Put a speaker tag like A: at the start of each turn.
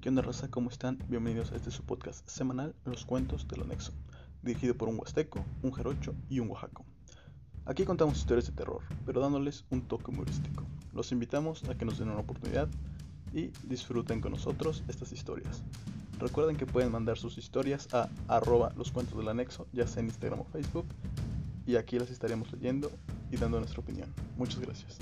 A: ¿Qué onda raza? ¿Cómo están? Bienvenidos a este su podcast semanal Los Cuentos del Anexo, dirigido por un huasteco, un jarocho y un oaxaco. Aquí contamos historias de terror, pero dándoles un toque humorístico. Los invitamos a que nos den una oportunidad y disfruten con nosotros estas historias. Recuerden que pueden mandar sus historias a arroba los cuentos del anexo, ya sea en Instagram o Facebook, y aquí las estaremos leyendo y dando nuestra opinión. Muchas gracias.